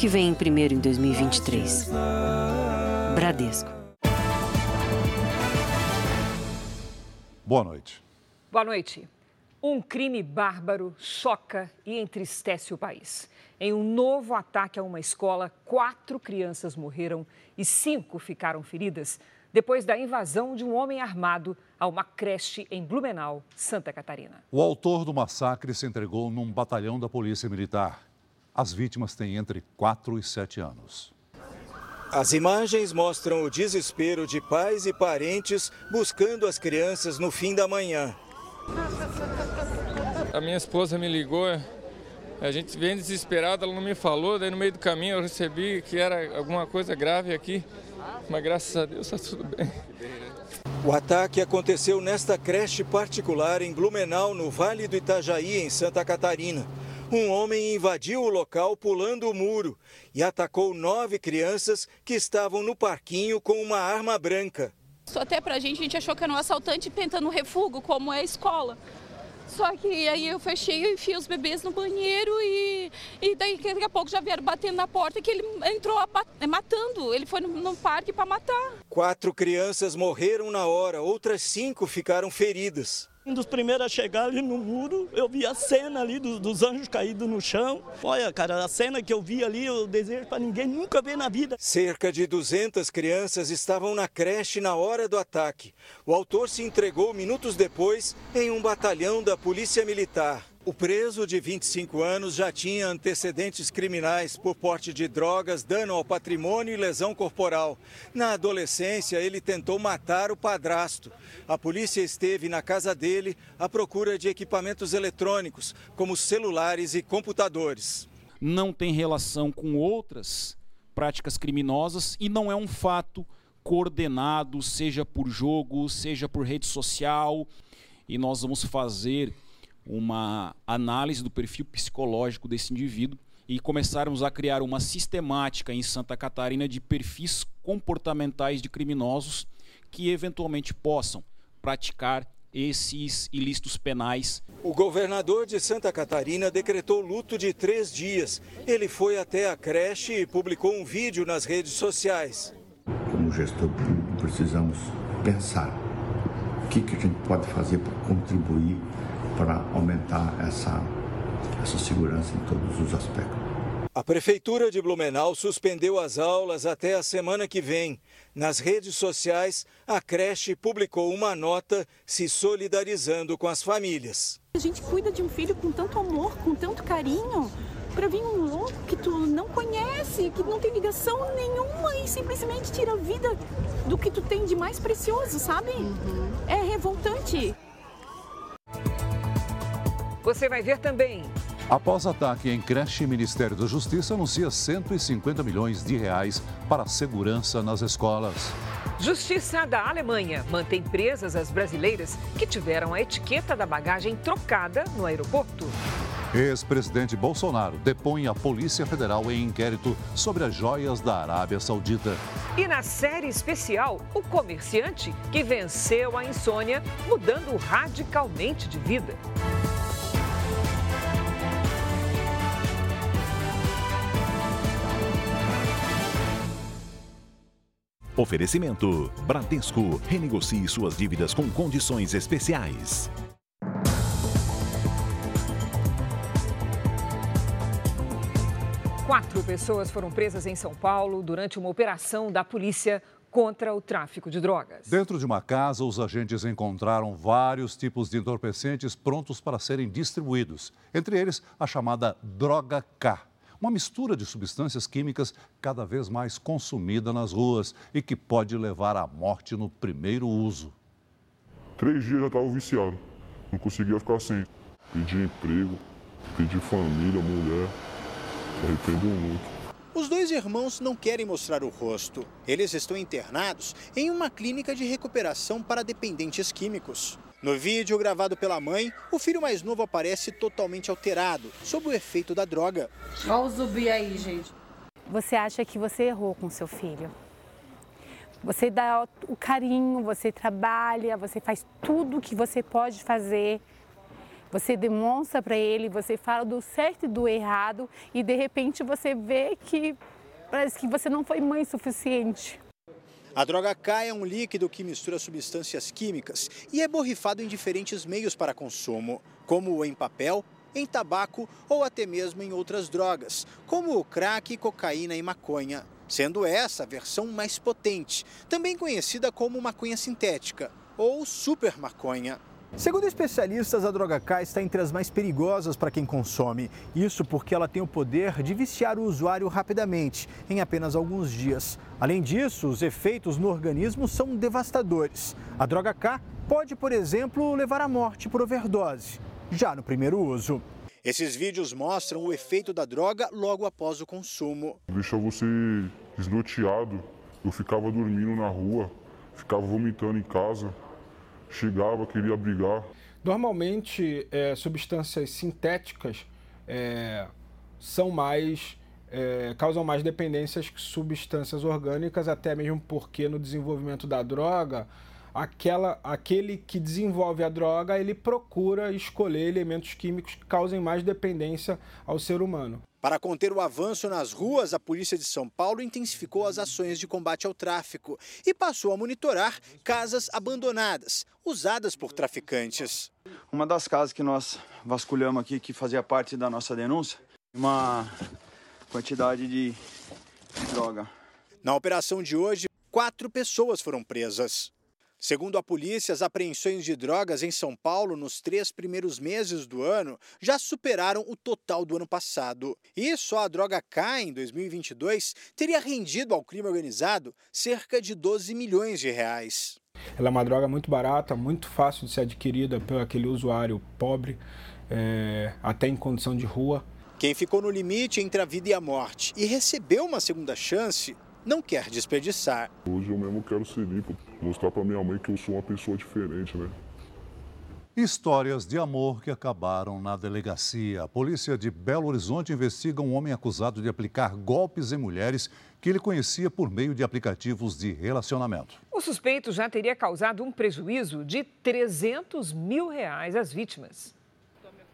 que vem primeiro em 2023. Bradesco. Boa noite. Boa noite. Um crime bárbaro choca e entristece o país. Em um novo ataque a uma escola, quatro crianças morreram e cinco ficaram feridas depois da invasão de um homem armado a uma creche em Blumenau, Santa Catarina. O autor do massacre se entregou num batalhão da Polícia Militar. As vítimas têm entre 4 e 7 anos. As imagens mostram o desespero de pais e parentes buscando as crianças no fim da manhã. A minha esposa me ligou, a gente vem desesperado, ela não me falou, daí no meio do caminho eu recebi que era alguma coisa grave aqui, mas graças a Deus está tudo bem. O ataque aconteceu nesta creche particular em Blumenau, no Vale do Itajaí, em Santa Catarina. Um homem invadiu o local pulando o muro e atacou nove crianças que estavam no parquinho com uma arma branca. Até pra gente, a gente achou que era um assaltante tentando refúgio, como é a escola. Só que aí eu fechei e enfiei os bebês no banheiro e, e daí daqui a pouco já vieram batendo na porta que ele entrou matando. Ele foi no, no parque para matar. Quatro crianças morreram na hora, outras cinco ficaram feridas. Um dos primeiros a chegar ali no muro, eu vi a cena ali do, dos anjos caídos no chão. Olha, cara, a cena que eu vi ali, eu desejo para ninguém nunca ver na vida. Cerca de 200 crianças estavam na creche na hora do ataque. O autor se entregou minutos depois em um batalhão da Polícia Militar. O preso, de 25 anos, já tinha antecedentes criminais por porte de drogas, dano ao patrimônio e lesão corporal. Na adolescência, ele tentou matar o padrasto. A polícia esteve na casa dele à procura de equipamentos eletrônicos, como celulares e computadores. Não tem relação com outras práticas criminosas e não é um fato coordenado, seja por jogo, seja por rede social. E nós vamos fazer uma análise do perfil psicológico desse indivíduo e começarmos a criar uma sistemática em Santa Catarina de perfis comportamentais de criminosos que eventualmente possam praticar esses ilícitos penais. O governador de Santa Catarina decretou luto de três dias. Ele foi até a creche e publicou um vídeo nas redes sociais. Como gestor público, precisamos pensar o que, que a gente pode fazer para contribuir para aumentar essa, essa segurança em todos os aspectos. A Prefeitura de Blumenau suspendeu as aulas até a semana que vem. Nas redes sociais, a creche publicou uma nota se solidarizando com as famílias. A gente cuida de um filho com tanto amor, com tanto carinho, para vir um louco que tu não conhece, que não tem ligação nenhuma e simplesmente tira a vida do que tu tem de mais precioso, sabe? Uhum. É revoltante. Você vai ver também. Após ataque em creche, o Ministério da Justiça anuncia 150 milhões de reais para a segurança nas escolas. Justiça da Alemanha mantém presas as brasileiras que tiveram a etiqueta da bagagem trocada no aeroporto. Ex-presidente Bolsonaro depõe a Polícia Federal em inquérito sobre as joias da Arábia Saudita. E na série especial, o comerciante que venceu a insônia, mudando radicalmente de vida. Oferecimento: Bradesco. Renegocie suas dívidas com condições especiais. Quatro pessoas foram presas em São Paulo durante uma operação da polícia contra o tráfico de drogas. Dentro de uma casa, os agentes encontraram vários tipos de entorpecentes prontos para serem distribuídos, entre eles a chamada droga K uma mistura de substâncias químicas cada vez mais consumida nas ruas e que pode levar à morte no primeiro uso. Três dias já estava viciado, não conseguia ficar sem. Pedi emprego, pedi família, mulher, arrependo muito. Os dois irmãos não querem mostrar o rosto. Eles estão internados em uma clínica de recuperação para dependentes químicos. No vídeo gravado pela mãe, o filho mais novo aparece totalmente alterado, sob o efeito da droga. Olha o zumbi aí, gente. Você acha que você errou com seu filho. Você dá o carinho, você trabalha, você faz tudo o que você pode fazer. Você demonstra para ele, você fala do certo e do errado e de repente você vê que parece que você não foi mãe suficiente. A droga K é um líquido que mistura substâncias químicas e é borrifado em diferentes meios para consumo, como em papel, em tabaco ou até mesmo em outras drogas, como o crack, cocaína e maconha, sendo essa a versão mais potente, também conhecida como maconha sintética ou super maconha. Segundo especialistas, a droga K está entre as mais perigosas para quem consome. Isso porque ela tem o poder de viciar o usuário rapidamente, em apenas alguns dias. Além disso, os efeitos no organismo são devastadores. A droga K pode, por exemplo, levar à morte por overdose, já no primeiro uso. Esses vídeos mostram o efeito da droga logo após o consumo. Deixa você desnorteado. Eu ficava dormindo na rua, ficava vomitando em casa chegava, queria brigar. Normalmente, é, substâncias sintéticas é, são mais é, causam mais dependências que substâncias orgânicas, até mesmo porque no desenvolvimento da droga, aquela, aquele que desenvolve a droga, ele procura escolher elementos químicos que causem mais dependência ao ser humano. Para conter o avanço nas ruas, a Polícia de São Paulo intensificou as ações de combate ao tráfico e passou a monitorar casas abandonadas, usadas por traficantes. Uma das casas que nós vasculhamos aqui, que fazia parte da nossa denúncia, uma quantidade de droga. Na operação de hoje, quatro pessoas foram presas. Segundo a polícia, as apreensões de drogas em São Paulo nos três primeiros meses do ano já superaram o total do ano passado. E só a droga K, em 2022, teria rendido ao crime organizado cerca de 12 milhões de reais. Ela é uma droga muito barata, muito fácil de ser adquirida por aquele usuário pobre, é, até em condição de rua. Quem ficou no limite entre a vida e a morte e recebeu uma segunda chance não quer desperdiçar. Hoje eu mesmo quero ser limpo, mostrar para minha mãe que eu sou uma pessoa diferente, né? Histórias de amor que acabaram na delegacia. A polícia de Belo Horizonte investiga um homem acusado de aplicar golpes em mulheres que ele conhecia por meio de aplicativos de relacionamento. O suspeito já teria causado um prejuízo de 300 mil reais às vítimas.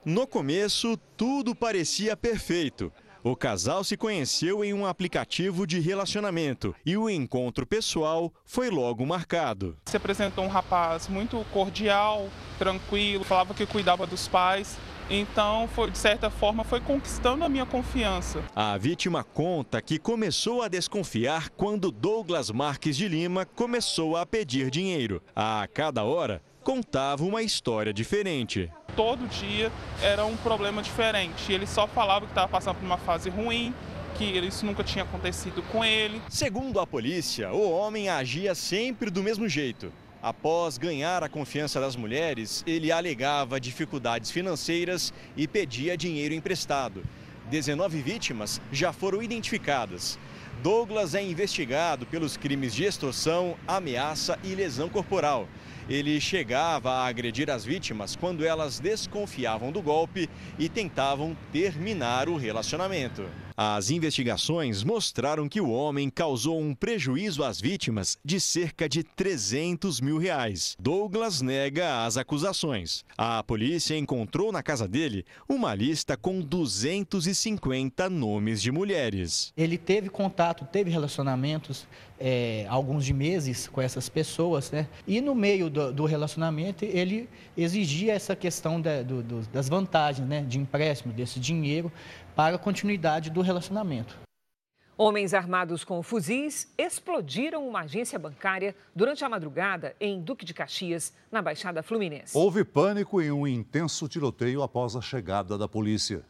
No começo, tudo parecia perfeito. O casal se conheceu em um aplicativo de relacionamento e o encontro pessoal foi logo marcado. Se apresentou um rapaz muito cordial, tranquilo, falava que cuidava dos pais. Então, foi, de certa forma, foi conquistando a minha confiança. A vítima conta que começou a desconfiar quando Douglas Marques de Lima começou a pedir dinheiro. A cada hora, contava uma história diferente. Todo dia era um problema diferente. Ele só falava que estava passando por uma fase ruim, que isso nunca tinha acontecido com ele. Segundo a polícia, o homem agia sempre do mesmo jeito. Após ganhar a confiança das mulheres, ele alegava dificuldades financeiras e pedia dinheiro emprestado. 19 vítimas já foram identificadas. Douglas é investigado pelos crimes de extorsão, ameaça e lesão corporal. Ele chegava a agredir as vítimas quando elas desconfiavam do golpe e tentavam terminar o relacionamento. As investigações mostraram que o homem causou um prejuízo às vítimas de cerca de 300 mil reais. Douglas nega as acusações. A polícia encontrou na casa dele uma lista com 250 nomes de mulheres. Ele teve contato, teve relacionamentos é, alguns de meses com essas pessoas, né? E no meio do, do relacionamento ele exigia essa questão da, do, do, das vantagens, né? De empréstimo desse dinheiro para a continuidade do relacionamento. Homens armados com fuzis explodiram uma agência bancária durante a madrugada em Duque de Caxias, na Baixada Fluminense. Houve pânico e um intenso tiroteio após a chegada da polícia.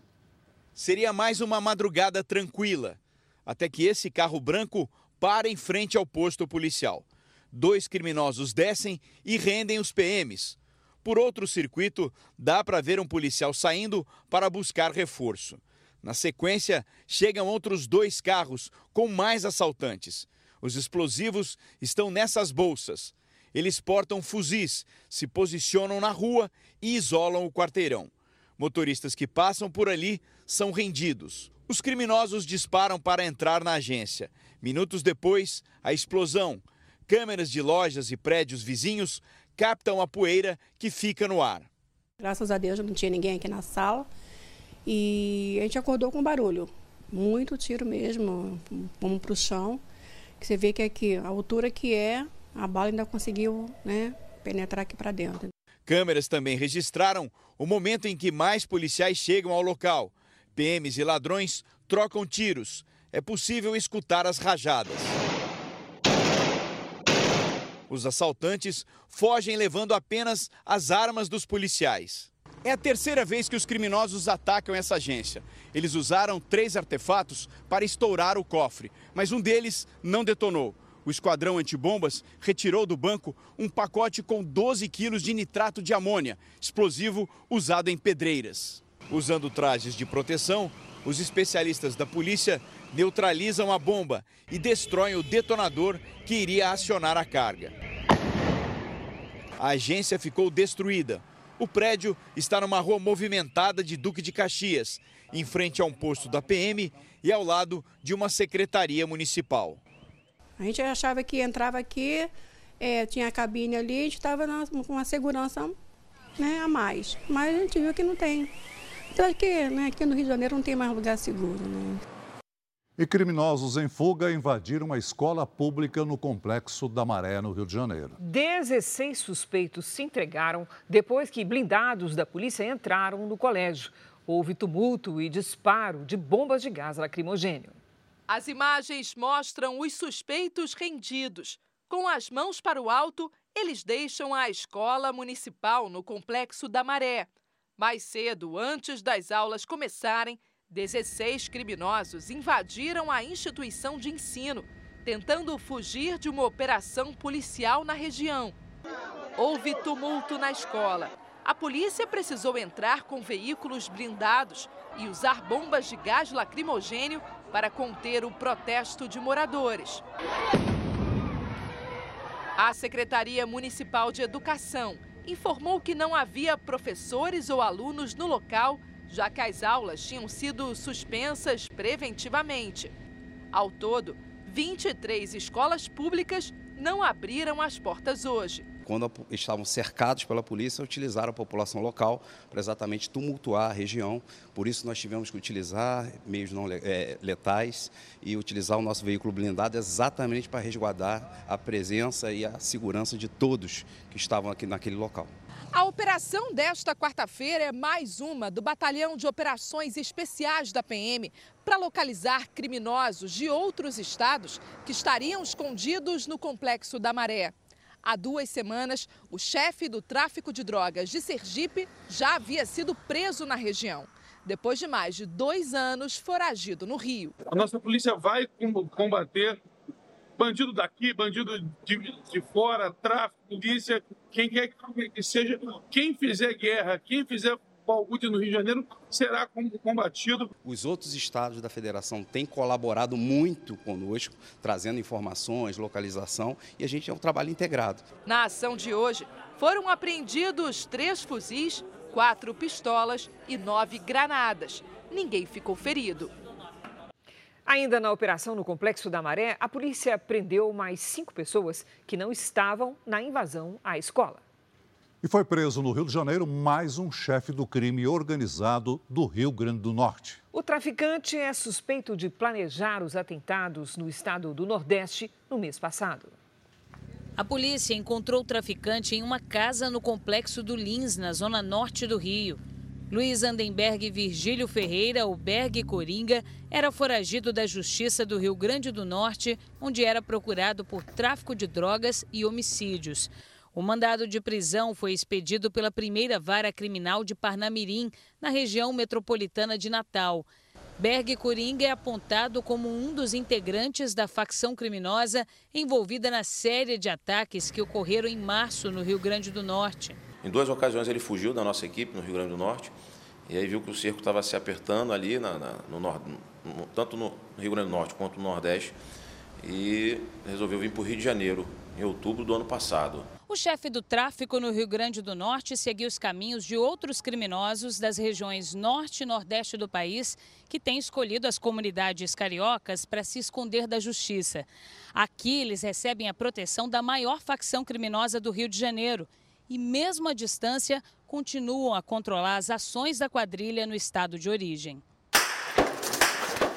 Seria mais uma madrugada tranquila, até que esse carro branco para em frente ao posto policial. Dois criminosos descem e rendem os PMs. Por outro circuito, dá para ver um policial saindo para buscar reforço. Na sequência, chegam outros dois carros com mais assaltantes. Os explosivos estão nessas bolsas. Eles portam fuzis, se posicionam na rua e isolam o quarteirão. Motoristas que passam por ali são rendidos. Os criminosos disparam para entrar na agência. Minutos depois, a explosão. Câmeras de lojas e prédios vizinhos captam a poeira que fica no ar. Graças a Deus não tinha ninguém aqui na sala e a gente acordou com barulho. Muito tiro mesmo, vamos para o chão. Você vê que aqui, a altura que é, a bala ainda conseguiu né, penetrar aqui para dentro. Câmeras também registraram o momento em que mais policiais chegam ao local. PMs e ladrões trocam tiros. É possível escutar as rajadas. Os assaltantes fogem levando apenas as armas dos policiais. É a terceira vez que os criminosos atacam essa agência. Eles usaram três artefatos para estourar o cofre, mas um deles não detonou. O esquadrão antibombas retirou do banco um pacote com 12 quilos de nitrato de amônia, explosivo usado em pedreiras. Usando trajes de proteção, os especialistas da polícia neutralizam a bomba e destroem o detonador que iria acionar a carga. A agência ficou destruída. O prédio está numa rua movimentada de Duque de Caxias, em frente a um posto da PM e ao lado de uma secretaria municipal. A gente achava que entrava aqui, é, tinha a cabine ali, a gente estava com uma segurança né, a mais. Mas a gente viu que não tem. Então aqui, né, aqui no Rio de Janeiro não tem mais lugar seguro. Né? E criminosos em fuga invadiram uma escola pública no complexo da Maré, no Rio de Janeiro. 16 suspeitos se entregaram depois que blindados da polícia entraram no colégio. Houve tumulto e disparo de bombas de gás lacrimogênio. As imagens mostram os suspeitos rendidos. Com as mãos para o alto, eles deixam a escola municipal no complexo da Maré. Mais cedo, antes das aulas começarem, 16 criminosos invadiram a instituição de ensino, tentando fugir de uma operação policial na região. Houve tumulto na escola. A polícia precisou entrar com veículos blindados e usar bombas de gás lacrimogênio para conter o protesto de moradores. A Secretaria Municipal de Educação informou que não havia professores ou alunos no local já que as aulas tinham sido suspensas preventivamente. Ao todo, 23 escolas públicas não abriram as portas hoje. Quando estavam cercados pela polícia, utilizaram a população local para exatamente tumultuar a região. Por isso, nós tivemos que utilizar meios não letais e utilizar o nosso veículo blindado exatamente para resguardar a presença e a segurança de todos que estavam aqui naquele local. A operação desta quarta-feira é mais uma do Batalhão de Operações Especiais da PM para localizar criminosos de outros estados que estariam escondidos no complexo da Maré. Há duas semanas, o chefe do tráfico de drogas de Sergipe já havia sido preso na região. Depois de mais de dois anos foragido no Rio. A nossa polícia vai combater bandido daqui, bandido de, de fora, tráfico, polícia, quem quer que seja, quem fizer guerra, quem fizer balbúrdia no Rio de Janeiro será combatido. Os outros estados da federação têm colaborado muito conosco, trazendo informações, localização, e a gente é um trabalho integrado. Na ação de hoje, foram apreendidos três fuzis, quatro pistolas e nove granadas. Ninguém ficou ferido. Ainda na operação no Complexo da Maré, a polícia prendeu mais cinco pessoas que não estavam na invasão à escola. E foi preso no Rio de Janeiro mais um chefe do crime organizado do Rio Grande do Norte. O traficante é suspeito de planejar os atentados no estado do Nordeste no mês passado. A polícia encontrou o traficante em uma casa no complexo do Lins, na zona norte do Rio. Luiz Andenberg Virgílio Ferreira, o Berg Coringa, era foragido da Justiça do Rio Grande do Norte, onde era procurado por tráfico de drogas e homicídios. O mandado de prisão foi expedido pela primeira vara criminal de Parnamirim, na região metropolitana de Natal. Berg Coringa é apontado como um dos integrantes da facção criminosa envolvida na série de ataques que ocorreram em março no Rio Grande do Norte. Em duas ocasiões ele fugiu da nossa equipe no Rio Grande do Norte e aí viu que o cerco estava se apertando ali, na, na, no, no, tanto no Rio Grande do Norte quanto no Nordeste, e resolveu vir para o Rio de Janeiro em outubro do ano passado. O chefe do tráfico no Rio Grande do Norte seguiu os caminhos de outros criminosos das regiões norte e nordeste do país que têm escolhido as comunidades cariocas para se esconder da justiça. Aqui eles recebem a proteção da maior facção criminosa do Rio de Janeiro e, mesmo à distância, continuam a controlar as ações da quadrilha no estado de origem.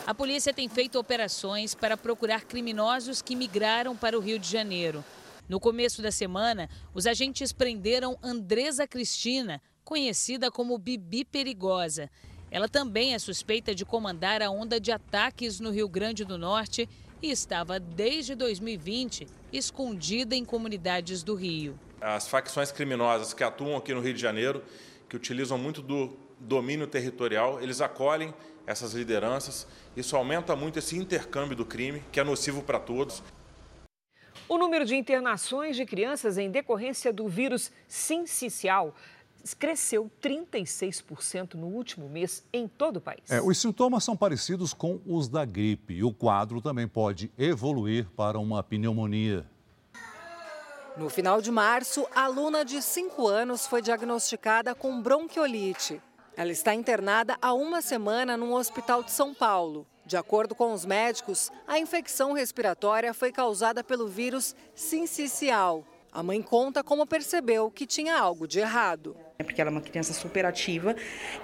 A polícia tem feito operações para procurar criminosos que migraram para o Rio de Janeiro. No começo da semana, os agentes prenderam Andresa Cristina, conhecida como Bibi Perigosa. Ela também é suspeita de comandar a onda de ataques no Rio Grande do Norte e estava desde 2020 escondida em comunidades do Rio. As facções criminosas que atuam aqui no Rio de Janeiro, que utilizam muito do domínio territorial, eles acolhem essas lideranças. Isso aumenta muito esse intercâmbio do crime, que é nocivo para todos. O número de internações de crianças em decorrência do vírus sincicial cresceu 36% no último mês em todo o país. É, os sintomas são parecidos com os da gripe e o quadro também pode evoluir para uma pneumonia. No final de março, a aluna de 5 anos foi diagnosticada com bronquiolite. Ela está internada há uma semana num hospital de São Paulo. De acordo com os médicos, a infecção respiratória foi causada pelo vírus sincicial. A mãe conta como percebeu que tinha algo de errado. É porque ela é uma criança super ativa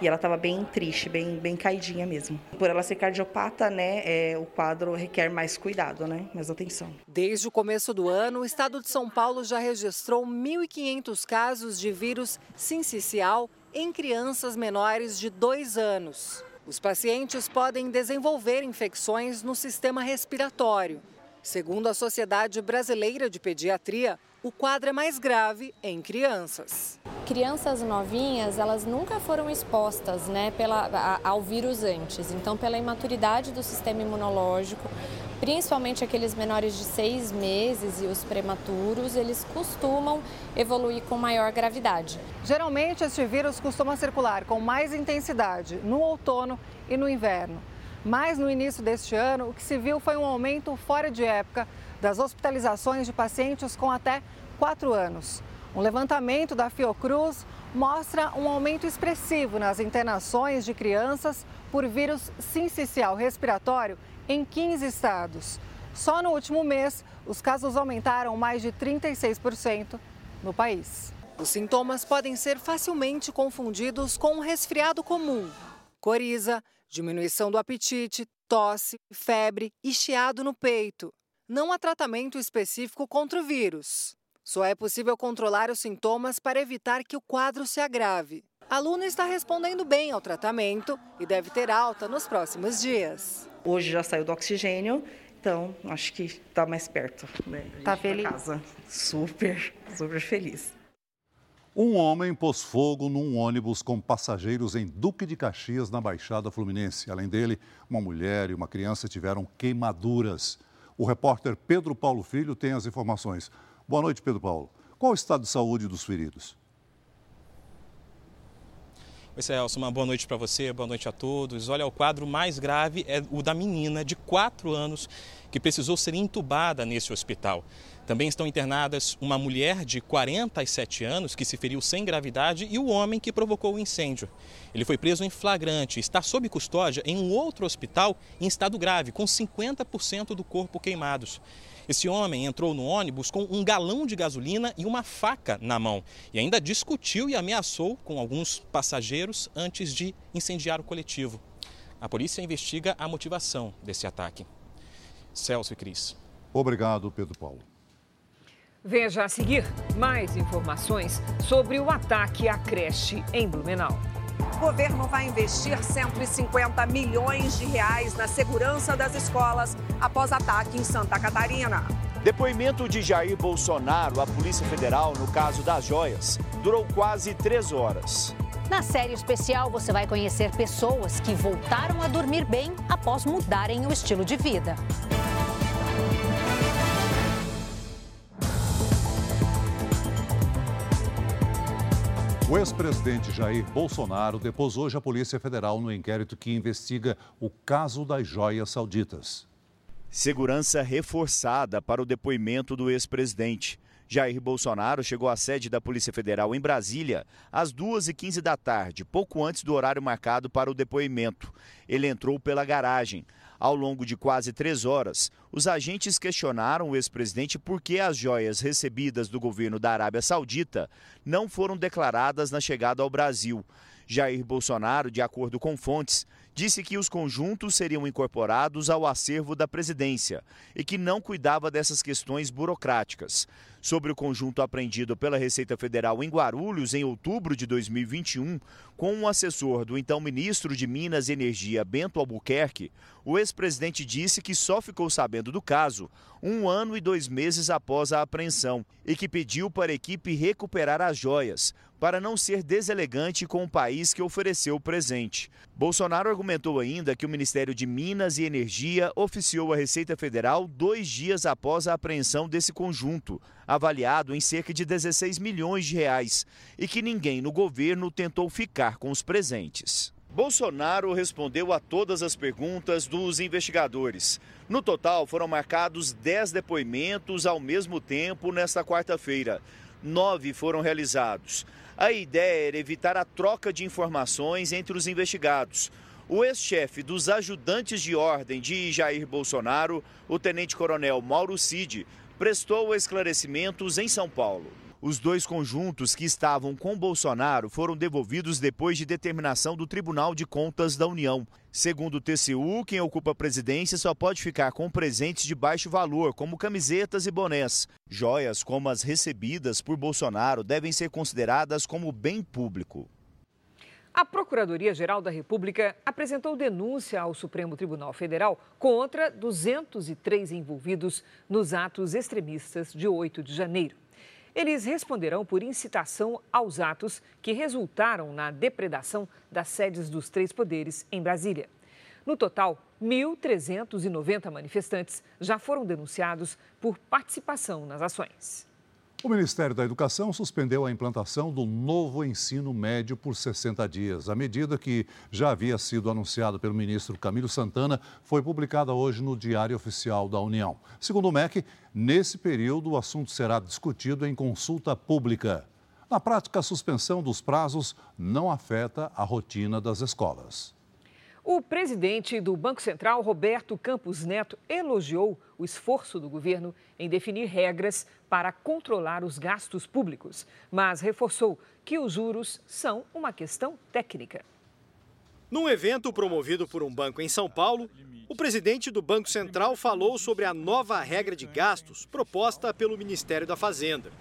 e ela estava bem triste, bem, bem caidinha mesmo. Por ela ser cardiopata, né, é, o quadro requer mais cuidado, né, mais atenção. Desde o começo do ano, o estado de São Paulo já registrou 1.500 casos de vírus sincicial em crianças menores de dois anos. Os pacientes podem desenvolver infecções no sistema respiratório. Segundo a Sociedade Brasileira de Pediatria, o quadro é mais grave em crianças. Crianças novinhas, elas nunca foram expostas né, pela, a, ao vírus antes. Então, pela imaturidade do sistema imunológico, principalmente aqueles menores de seis meses e os prematuros, eles costumam evoluir com maior gravidade. Geralmente, este vírus costuma circular com mais intensidade no outono e no inverno. Mas no início deste ano, o que se viu foi um aumento fora de época das hospitalizações de pacientes com até 4 anos. Um levantamento da Fiocruz mostra um aumento expressivo nas internações de crianças por vírus sincicial respiratório em 15 estados. Só no último mês, os casos aumentaram mais de 36% no país. Os sintomas podem ser facilmente confundidos com um resfriado comum. Coriza, diminuição do apetite, tosse, febre e chiado no peito não há tratamento específico contra o vírus. Só é possível controlar os sintomas para evitar que o quadro se agrave. A aluna está respondendo bem ao tratamento e deve ter alta nos próximos dias. Hoje já saiu do oxigênio, então acho que está mais perto. Né? Tá feliz? Casa. Super, super feliz. Um homem pôs fogo num ônibus com passageiros em Duque de Caxias, na Baixada Fluminense. Além dele, uma mulher e uma criança tiveram queimaduras. O repórter Pedro Paulo Filho tem as informações. Boa noite, Pedro Paulo. Qual o estado de saúde dos feridos? Oi, Celso, uma boa noite para você, boa noite a todos. Olha, o quadro mais grave é o da menina de 4 anos que precisou ser entubada nesse hospital. Também estão internadas uma mulher de 47 anos que se feriu sem gravidade e o homem que provocou o incêndio. Ele foi preso em flagrante está sob custódia em um outro hospital em estado grave, com 50% do corpo queimados. Esse homem entrou no ônibus com um galão de gasolina e uma faca na mão e ainda discutiu e ameaçou com alguns passageiros antes de incendiar o coletivo. A polícia investiga a motivação desse ataque. Celso e Cris. Obrigado, Pedro Paulo. Veja a seguir mais informações sobre o ataque à creche em Blumenau. O governo vai investir 150 milhões de reais na segurança das escolas após ataque em Santa Catarina. Depoimento de Jair Bolsonaro à Polícia Federal no caso das joias durou quase três horas. Na série especial, você vai conhecer pessoas que voltaram a dormir bem após mudarem o estilo de vida. O ex-presidente Jair Bolsonaro depôs hoje a Polícia Federal no inquérito que investiga o caso das joias sauditas. Segurança reforçada para o depoimento do ex-presidente. Jair Bolsonaro chegou à sede da Polícia Federal em Brasília às 2h15 da tarde, pouco antes do horário marcado para o depoimento. Ele entrou pela garagem. Ao longo de quase três horas, os agentes questionaram o ex-presidente por que as joias recebidas do governo da Arábia Saudita não foram declaradas na chegada ao Brasil. Jair Bolsonaro, de acordo com fontes, disse que os conjuntos seriam incorporados ao acervo da presidência e que não cuidava dessas questões burocráticas. Sobre o conjunto apreendido pela Receita Federal em Guarulhos em outubro de 2021, com um assessor do então ministro de Minas e Energia, Bento Albuquerque, o ex-presidente disse que só ficou sabendo do caso um ano e dois meses após a apreensão e que pediu para a equipe recuperar as joias, para não ser deselegante com o país que ofereceu o presente. Bolsonaro argumentou ainda que o Ministério de Minas e Energia oficiou a Receita Federal dois dias após a apreensão desse conjunto, avaliado em cerca de 16 milhões de reais, e que ninguém no governo tentou ficar com os presentes. Bolsonaro respondeu a todas as perguntas dos investigadores. No total, foram marcados 10 depoimentos ao mesmo tempo nesta quarta-feira. Nove foram realizados. A ideia era evitar a troca de informações entre os investigados. O ex-chefe dos ajudantes de ordem de Jair Bolsonaro, o tenente-coronel Mauro Cid, prestou esclarecimentos em São Paulo. Os dois conjuntos que estavam com Bolsonaro foram devolvidos depois de determinação do Tribunal de Contas da União. Segundo o TCU, quem ocupa a presidência só pode ficar com presentes de baixo valor, como camisetas e bonés. Joias como as recebidas por Bolsonaro devem ser consideradas como bem público. A Procuradoria-Geral da República apresentou denúncia ao Supremo Tribunal Federal contra 203 envolvidos nos atos extremistas de 8 de janeiro. Eles responderão por incitação aos atos que resultaram na depredação das sedes dos três poderes em Brasília. No total, 1.390 manifestantes já foram denunciados por participação nas ações. O Ministério da Educação suspendeu a implantação do novo ensino médio por 60 dias. A medida, que já havia sido anunciada pelo ministro Camilo Santana, foi publicada hoje no Diário Oficial da União. Segundo o MEC, nesse período o assunto será discutido em consulta pública. Na prática, a suspensão dos prazos não afeta a rotina das escolas. O presidente do Banco Central, Roberto Campos Neto, elogiou o esforço do governo em definir regras para controlar os gastos públicos, mas reforçou que os juros são uma questão técnica. Num evento promovido por um banco em São Paulo, o presidente do Banco Central falou sobre a nova regra de gastos proposta pelo Ministério da Fazenda.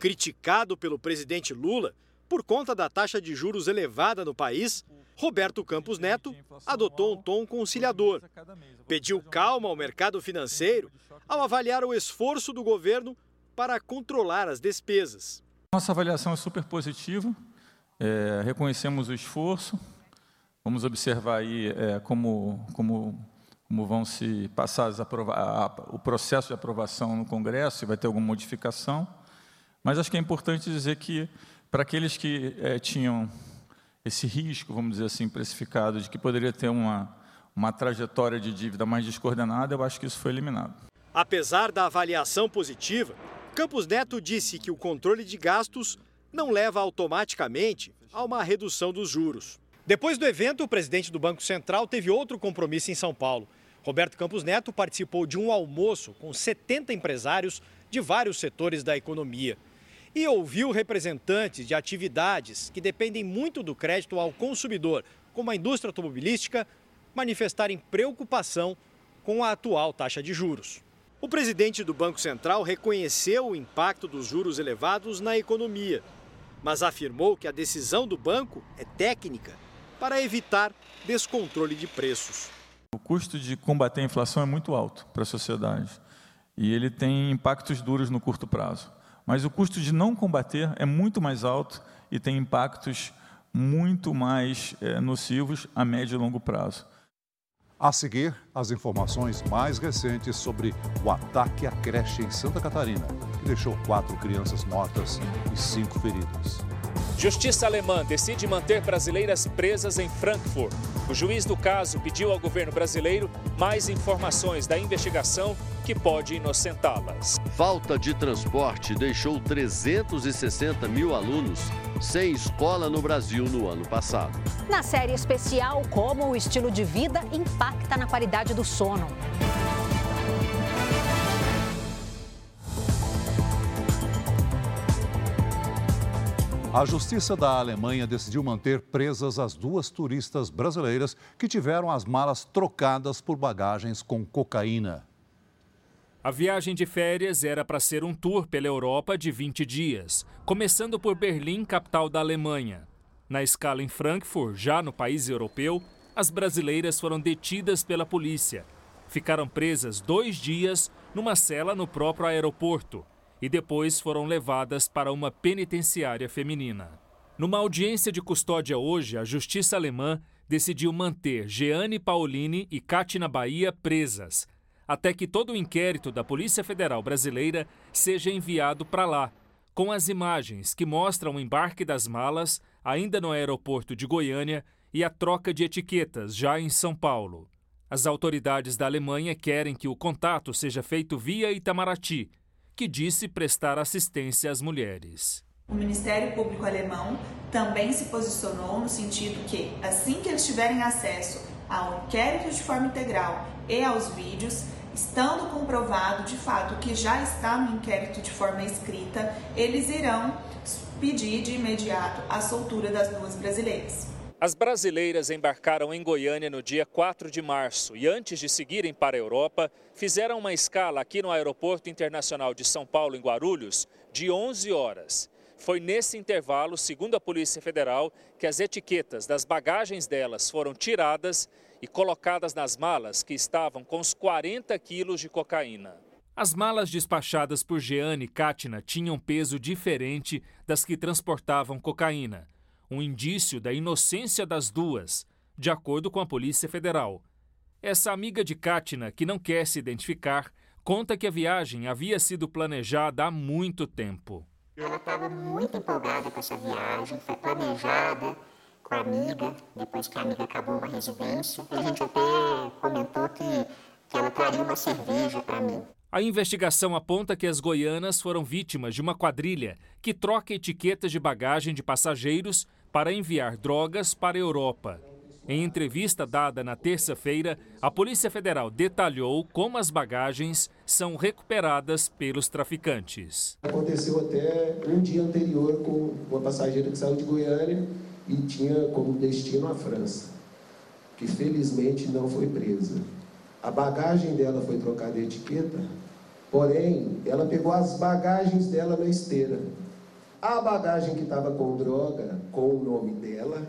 Criticado pelo presidente Lula por conta da taxa de juros elevada no país, Roberto Campos Neto adotou um tom conciliador. Pediu calma ao mercado financeiro ao avaliar o esforço do governo para controlar as despesas. Nossa avaliação é super positiva, é, reconhecemos o esforço, vamos observar aí é, como, como, como vão se passar o processo de aprovação no Congresso, se vai ter alguma modificação, mas acho que é importante dizer que para aqueles que é, tinham esse risco, vamos dizer assim, precificado de que poderia ter uma, uma trajetória de dívida mais descoordenada, eu acho que isso foi eliminado. Apesar da avaliação positiva, Campos Neto disse que o controle de gastos não leva automaticamente a uma redução dos juros. Depois do evento, o presidente do Banco Central teve outro compromisso em São Paulo. Roberto Campos Neto participou de um almoço com 70 empresários de vários setores da economia e ouviu representantes de atividades que dependem muito do crédito ao consumidor, como a indústria automobilística, manifestarem preocupação com a atual taxa de juros. O presidente do Banco Central reconheceu o impacto dos juros elevados na economia, mas afirmou que a decisão do banco é técnica para evitar descontrole de preços. O custo de combater a inflação é muito alto para a sociedade e ele tem impactos duros no curto prazo. Mas o custo de não combater é muito mais alto e tem impactos muito mais é, nocivos a médio e longo prazo. A seguir, as informações mais recentes sobre o ataque à creche em Santa Catarina, que deixou quatro crianças mortas e cinco feridas. Justiça alemã decide manter brasileiras presas em Frankfurt. O juiz do caso pediu ao governo brasileiro mais informações da investigação que pode inocentá-las. Falta de transporte deixou 360 mil alunos sem escola no Brasil no ano passado. Na série especial, como o estilo de vida impacta na qualidade do sono. A Justiça da Alemanha decidiu manter presas as duas turistas brasileiras que tiveram as malas trocadas por bagagens com cocaína. A viagem de férias era para ser um tour pela Europa de 20 dias, começando por Berlim, capital da Alemanha. Na escala em Frankfurt, já no país europeu, as brasileiras foram detidas pela polícia. Ficaram presas dois dias numa cela no próprio aeroporto e depois foram levadas para uma penitenciária feminina. Numa audiência de custódia hoje, a justiça alemã decidiu manter Jeane Paulini e Katina Bahia presas, até que todo o inquérito da Polícia Federal Brasileira seja enviado para lá, com as imagens que mostram o embarque das malas, ainda no aeroporto de Goiânia, e a troca de etiquetas, já em São Paulo. As autoridades da Alemanha querem que o contato seja feito via Itamaraty, que disse prestar assistência às mulheres. O Ministério Público Alemão também se posicionou no sentido que, assim que eles tiverem acesso ao inquérito de forma integral e aos vídeos, estando comprovado de fato que já está no inquérito de forma escrita, eles irão pedir de imediato a soltura das duas brasileiras. As brasileiras embarcaram em Goiânia no dia 4 de março e, antes de seguirem para a Europa, fizeram uma escala aqui no Aeroporto Internacional de São Paulo, em Guarulhos, de 11 horas. Foi nesse intervalo, segundo a Polícia Federal, que as etiquetas das bagagens delas foram tiradas e colocadas nas malas que estavam com os 40 quilos de cocaína. As malas despachadas por Jeane e Katina tinham peso diferente das que transportavam cocaína um indício da inocência das duas, de acordo com a Polícia Federal. Essa amiga de Katina, que não quer se identificar, conta que a viagem havia sido planejada há muito tempo. Ela estava muito empolgada com essa viagem, foi planejada com a amiga, depois que a amiga acabou uma residência. A gente até comentou que, que ela traria uma cerveja para mim. A investigação aponta que as goianas foram vítimas de uma quadrilha que troca etiquetas de bagagem de passageiros para enviar drogas para a Europa. Em entrevista dada na terça-feira, a Polícia Federal detalhou como as bagagens são recuperadas pelos traficantes. Aconteceu até um dia anterior com uma passageira que saiu de Goiânia e tinha como destino a França, que felizmente não foi presa. A bagagem dela foi trocada de etiqueta, porém, ela pegou as bagagens dela na esteira. A bagagem que estava com droga, com o nome dela,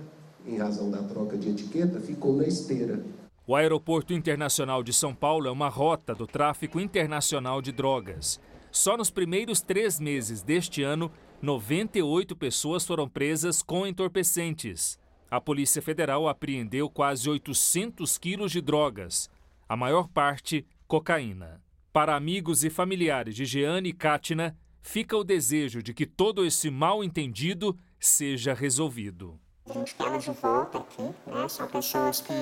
em razão da troca de etiqueta, ficou na esteira. O Aeroporto Internacional de São Paulo é uma rota do tráfico internacional de drogas. Só nos primeiros três meses deste ano, 98 pessoas foram presas com entorpecentes. A Polícia Federal apreendeu quase 800 quilos de drogas, a maior parte cocaína. Para amigos e familiares de Jeane e Katina, fica o desejo de que todo esse mal entendido seja resolvido. A gente quer de volta aqui, né? São pessoas que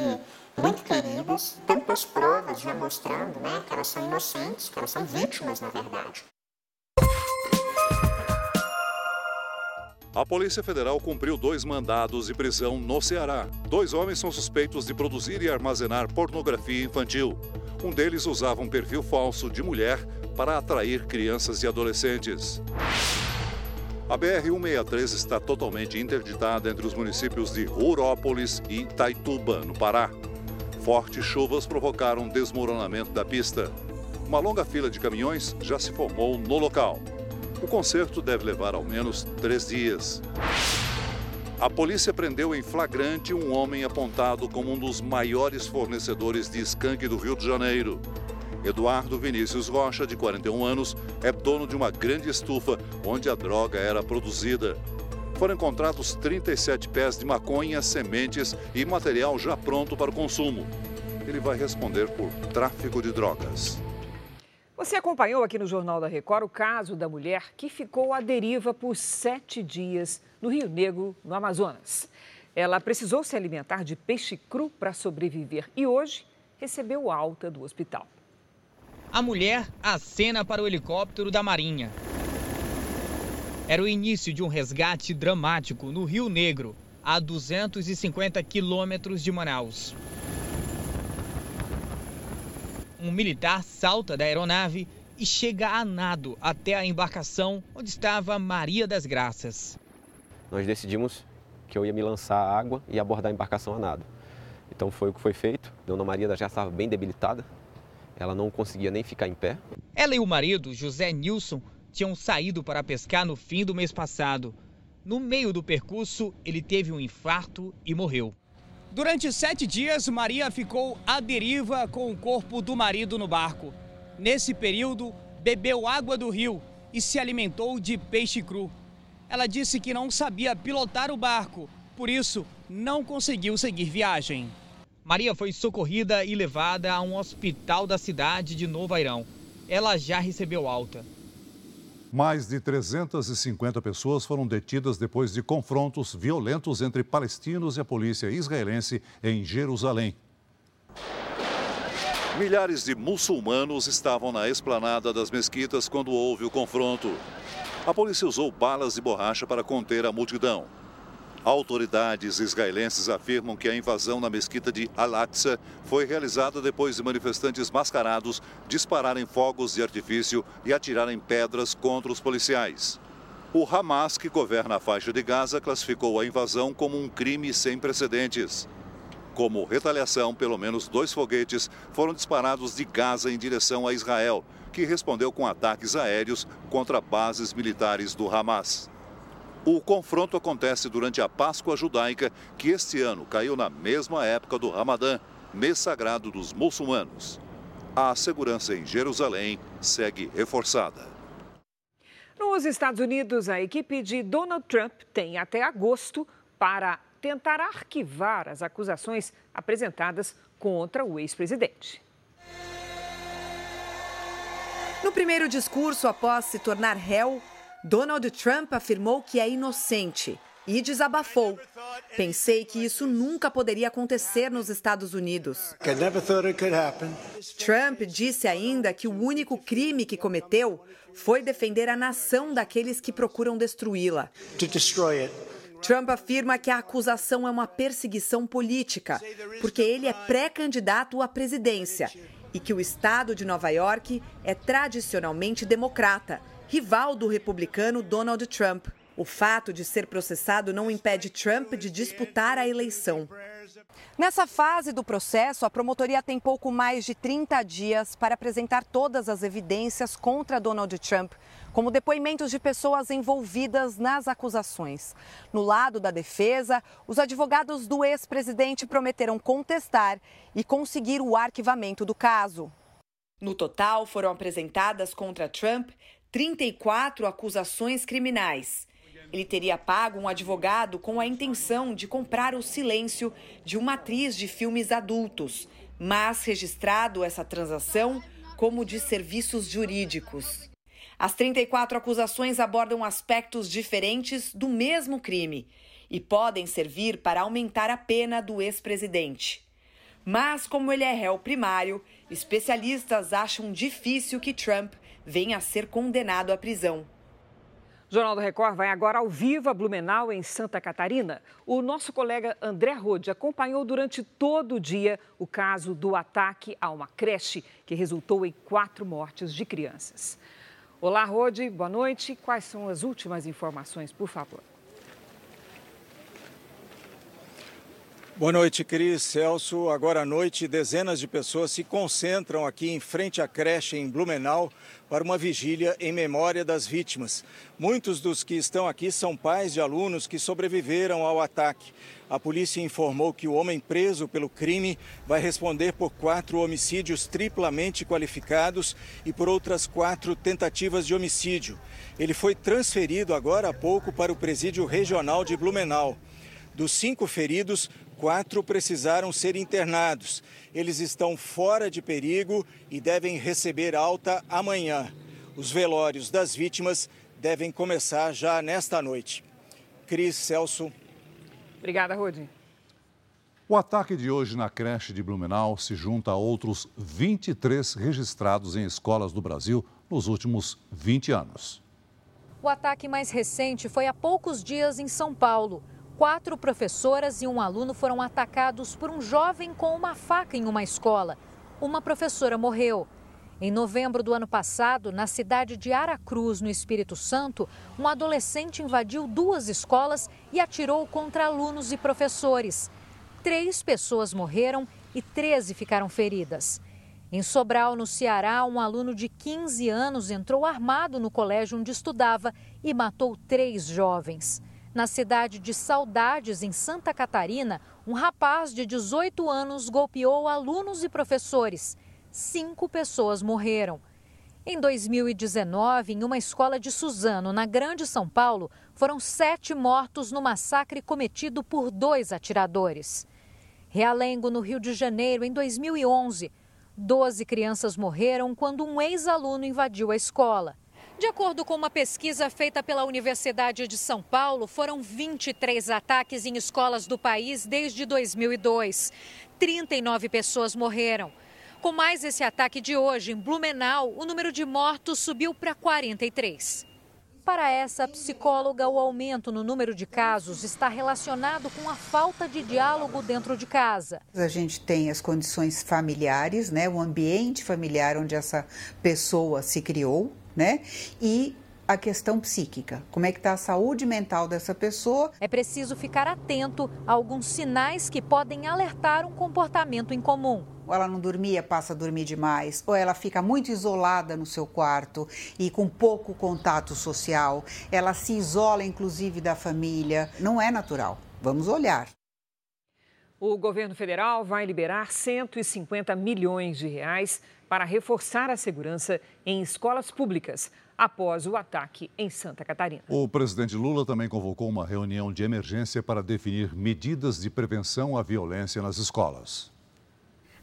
muito queridas, tantas provas já mostrando, né, que elas são inocentes, que elas são vítimas, na verdade. A Polícia Federal cumpriu dois mandados de prisão no Ceará. Dois homens são suspeitos de produzir e armazenar pornografia infantil. Um deles usava um perfil falso de mulher para atrair crianças e adolescentes. A BR-163 está totalmente interditada entre os municípios de Rurópolis e Taituba, no Pará. Fortes chuvas provocaram desmoronamento da pista. Uma longa fila de caminhões já se formou no local. O conserto deve levar ao menos três dias. A polícia prendeu em flagrante um homem apontado como um dos maiores fornecedores de skunk do Rio de Janeiro. Eduardo Vinícius Rocha, de 41 anos, é dono de uma grande estufa onde a droga era produzida. Foram encontrados 37 pés de maconha, sementes e material já pronto para o consumo. Ele vai responder por tráfico de drogas. Você acompanhou aqui no Jornal da Record o caso da mulher que ficou à deriva por sete dias no Rio Negro, no Amazonas. Ela precisou se alimentar de peixe cru para sobreviver e hoje recebeu alta do hospital. A mulher acena para o helicóptero da Marinha. Era o início de um resgate dramático no Rio Negro, a 250 quilômetros de Manaus. Um militar salta da aeronave e chega a nado até a embarcação onde estava Maria das Graças. Nós decidimos que eu ia me lançar à água e abordar a embarcação a nado. Então foi o que foi feito. Dona Maria já estava bem debilitada, ela não conseguia nem ficar em pé. Ela e o marido, José Nilson, tinham saído para pescar no fim do mês passado. No meio do percurso, ele teve um infarto e morreu. Durante sete dias, Maria ficou à deriva com o corpo do marido no barco. Nesse período, bebeu água do rio e se alimentou de peixe cru. Ela disse que não sabia pilotar o barco, por isso não conseguiu seguir viagem. Maria foi socorrida e levada a um hospital da cidade de Novo Airão. Ela já recebeu alta. Mais de 350 pessoas foram detidas depois de confrontos violentos entre palestinos e a polícia israelense em Jerusalém. Milhares de muçulmanos estavam na esplanada das mesquitas quando houve o confronto. A polícia usou balas de borracha para conter a multidão. Autoridades israelenses afirmam que a invasão na mesquita de Al-Aqsa foi realizada depois de manifestantes mascarados dispararem fogos de artifício e atirarem pedras contra os policiais. O Hamas, que governa a faixa de Gaza, classificou a invasão como um crime sem precedentes. Como retaliação, pelo menos dois foguetes foram disparados de Gaza em direção a Israel, que respondeu com ataques aéreos contra bases militares do Hamas. O confronto acontece durante a Páscoa judaica, que este ano caiu na mesma época do Ramadã, mês sagrado dos muçulmanos. A segurança em Jerusalém segue reforçada. Nos Estados Unidos, a equipe de Donald Trump tem até agosto para tentar arquivar as acusações apresentadas contra o ex-presidente. No primeiro discurso após se tornar réu, Donald Trump afirmou que é inocente e desabafou. Pensei que isso nunca poderia acontecer nos Estados Unidos. Trump disse ainda que o único crime que cometeu foi defender a nação daqueles que procuram destruí-la. Trump afirma que a acusação é uma perseguição política, porque ele é pré-candidato à presidência e que o estado de Nova York é tradicionalmente democrata rival do republicano Donald Trump. O fato de ser processado não impede Trump de disputar a eleição. Nessa fase do processo, a promotoria tem pouco mais de 30 dias para apresentar todas as evidências contra Donald Trump, como depoimentos de pessoas envolvidas nas acusações. No lado da defesa, os advogados do ex-presidente prometeram contestar e conseguir o arquivamento do caso. No total, foram apresentadas contra Trump 34 acusações criminais. Ele teria pago um advogado com a intenção de comprar o silêncio de uma atriz de filmes adultos, mas registrado essa transação como de serviços jurídicos. As 34 acusações abordam aspectos diferentes do mesmo crime e podem servir para aumentar a pena do ex-presidente. Mas, como ele é réu primário, especialistas acham difícil que Trump venha a ser condenado à prisão. O Jornal do Record vai agora ao vivo a Blumenau, em Santa Catarina. O nosso colega André Rode acompanhou durante todo o dia o caso do ataque a uma creche que resultou em quatro mortes de crianças. Olá, Rode, boa noite. Quais são as últimas informações, por favor? Boa noite, Cris. Celso. Agora à noite, dezenas de pessoas se concentram aqui em frente à creche em Blumenau para uma vigília em memória das vítimas. Muitos dos que estão aqui são pais de alunos que sobreviveram ao ataque. A polícia informou que o homem preso pelo crime vai responder por quatro homicídios triplamente qualificados e por outras quatro tentativas de homicídio. Ele foi transferido agora há pouco para o presídio regional de Blumenau. Dos cinco feridos, quatro precisaram ser internados. Eles estão fora de perigo e devem receber alta amanhã. Os velórios das vítimas devem começar já nesta noite. Cris Celso. Obrigada, Rudi. O ataque de hoje na creche de Blumenau se junta a outros 23 registrados em escolas do Brasil nos últimos 20 anos. O ataque mais recente foi há poucos dias em São Paulo. Quatro professoras e um aluno foram atacados por um jovem com uma faca em uma escola. Uma professora morreu. Em novembro do ano passado, na cidade de Aracruz, no Espírito Santo, um adolescente invadiu duas escolas e atirou contra alunos e professores três pessoas morreram e 13 ficaram feridas. Em Sobral, no Ceará, um aluno de 15 anos entrou armado no colégio onde estudava e matou três jovens. Na cidade de Saudades, em Santa Catarina, um rapaz de 18 anos golpeou alunos e professores. Cinco pessoas morreram. Em 2019, em uma escola de Suzano, na Grande São Paulo, foram sete mortos no massacre cometido por dois atiradores. Realengo, no Rio de Janeiro, em 2011. Doze crianças morreram quando um ex-aluno invadiu a escola. De acordo com uma pesquisa feita pela Universidade de São Paulo, foram 23 ataques em escolas do país desde 2002. 39 pessoas morreram. Com mais esse ataque de hoje, em Blumenau, o número de mortos subiu para 43. Para essa psicóloga, o aumento no número de casos está relacionado com a falta de diálogo dentro de casa. A gente tem as condições familiares, né, o ambiente familiar onde essa pessoa se criou, né, e a questão psíquica, como é que está a saúde mental dessa pessoa. É preciso ficar atento a alguns sinais que podem alertar um comportamento incomum ou ela não dormia, passa a dormir demais, ou ela fica muito isolada no seu quarto e com pouco contato social, ela se isola inclusive da família. Não é natural. Vamos olhar. O governo federal vai liberar 150 milhões de reais para reforçar a segurança em escolas públicas após o ataque em Santa Catarina. O presidente Lula também convocou uma reunião de emergência para definir medidas de prevenção à violência nas escolas.